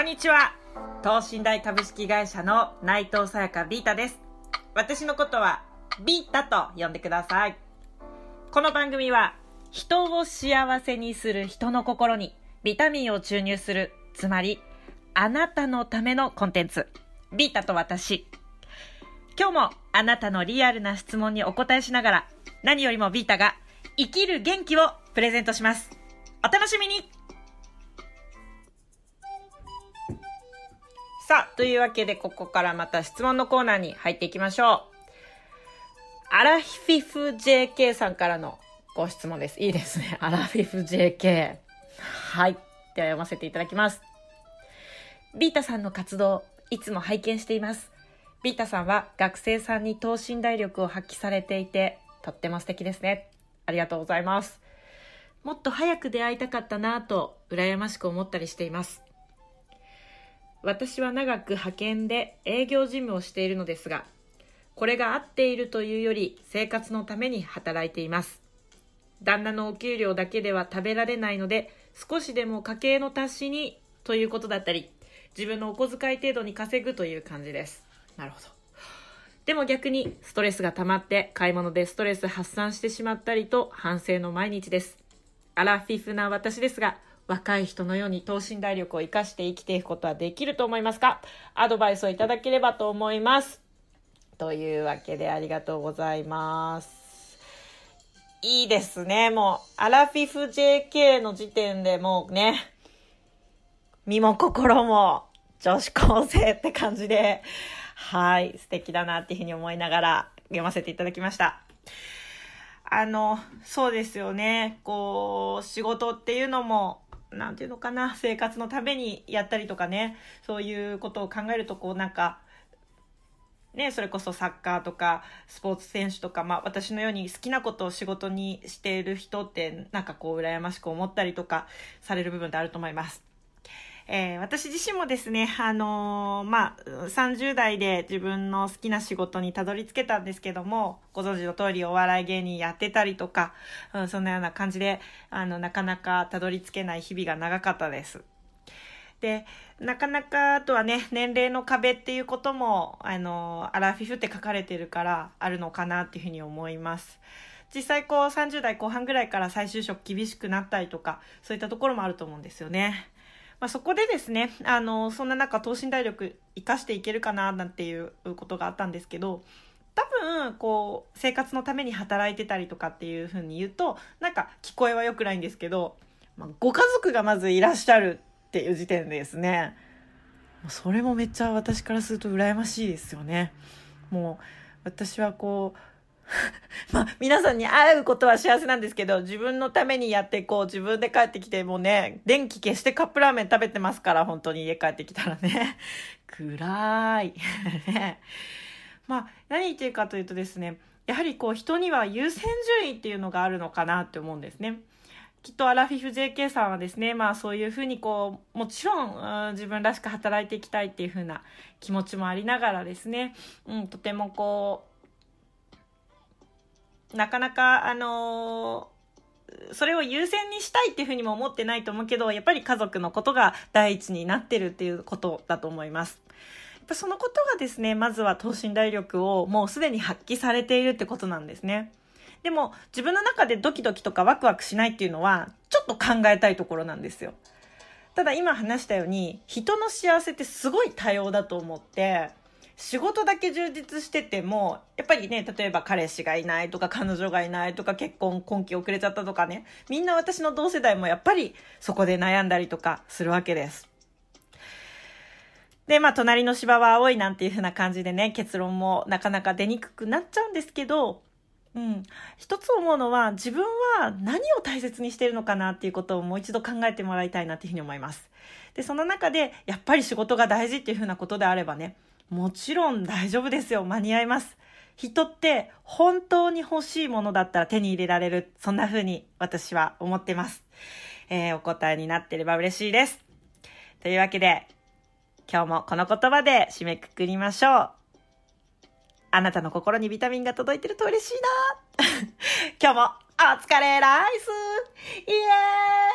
こんにちは。東信大株式会社の内藤さやかビータです。私のことはビータと呼んでください。この番組は人を幸せにする人の心にビタミンを注入する、つまりあなたのためのコンテンツ。ビータと私。今日もあなたのリアルな質問にお答えしながら何よりもビータが生きる元気をプレゼントします。お楽しみにさあ、というわけで、ここからまた質問のコーナーに入っていきましょう。アラフィフ JK さんからのご質問です。いいですね。アラフィフ JK。はい。では読ませていただきます。ビータさんの活動、いつも拝見しています。ビータさんは学生さんに等身大力を発揮されていて、とっても素敵ですね。ありがとうございます。もっと早く出会いたかったなぁと、羨ましく思ったりしています。私は長く派遣で営業事務をしているのですが、これが合っているというより生活のために働いています。旦那のお給料だけでは食べられないので、少しでも家計の足しにということだったり、自分のお小遣い程度に稼ぐという感じです。なるほど。でも逆にストレスが溜まって買い物でストレス発散してしまったりと反省の毎日です。アラフィフな私ですが、若い人のように等身大力を生かして生きていくことはできると思いますか？アドバイスをいただければと思います。というわけでありがとうございます。いいですね。もう、アラフィフ JK の時点でもうね、身も心も女子高生って感じで、はい、素敵だなっていうふうに思いながら読ませていただきました。あの、そうですよね。こう、仕事っていうのも、なんていうのかな、生活のためにやったりとかね、そういうことを考えると、こうなんか、ね、それこそサッカーとかスポーツ選手とか、まあ私のように好きなことを仕事にしている人ってなんかこう羨ましく思ったりとかされる部分ってあると思います。えー私自身もですね、あのーまあ、30代で自分の好きな仕事にたどり着けたんですけども、ご存知の通りお笑い芸人やってたりとか、うん、そんなような感じで、あの、なかなかたどり着けない日々が長かったです。で、なかなか、あとはね、年齢の壁っていうことも、あの、アラフィフって書かれてるから、あるのかなっていうふうに思います。実際こう30代後半ぐらいから再就職厳しくなったりとか、そういったところもあると思うんですよね。まあ、そこでですね、あの、そんな中、等身大力活かしていけるかな、なんていうことがあったんですけど、多分、こう、生活のために働いてたりとかっていうふうに言うと、なんか聞こえは良くないんですけど、まあ、ご家族がまずいらっしゃるっていう時点でですね、それもめっちゃ私からすると羨ましいですよね。もう、私はこう、まあ、皆さんに会うことは幸せなんですけど、自分のためにやって、こう、自分で帰ってきて、もうね、電気消してカップラーメン食べてますから、本当に家帰ってきたらね。暗い。ねまあ、何言ってるかというとですね、やはりこう、人には優先順位っていうのがあるのかなって思うんですね。きっとアラフィフ JK さんはですね、まあそういうふうにこう、もちろん、うん自分らしく働いていきたいっていうふうな気持ちもありながらですね、うん、とてもこう、なかなか、あのーそれを優先にしたいっていうふうにも思ってないと思うけど、やっぱり家族のことが第一になってるっていうことだと思います。やっぱそのことがですね、まずは等身大力をもうすでに発揮されているってことなんですね。でも自分の中でドキドキとかワクワクしないっていうのはちょっと考えたいところなんですよ。ただ今話したように人の幸せってすごい多様だと思って仕事だけ充実しててもやっぱりね例えば彼氏がいないとか彼女がいないとか結婚婚期遅れちゃったとかねみんな私の同世代もやっぱりそこで悩んだりとかするわけです。で、まあ、隣の芝は青いなんていう風な感じでね、結論もなかなか出にくくなっちゃうんですけど、うん。一つ思うのは、自分は何を大切にしてるのかなっていうことをもう一度考えてもらいたいなっていうふうに思います。で、その中で、やっぱり仕事が大事っていうふうなことであればね、もちろん大丈夫ですよ。間に合います。人って本当に欲しいものだったら手に入れられる。そんな風に私は思ってます。えーお答えになってれば嬉しいです。というわけで、今日もこの言葉で締めくくりましょう。あなたの心にビタミンが届いてると嬉しいな。今日もお疲れライスイエーイ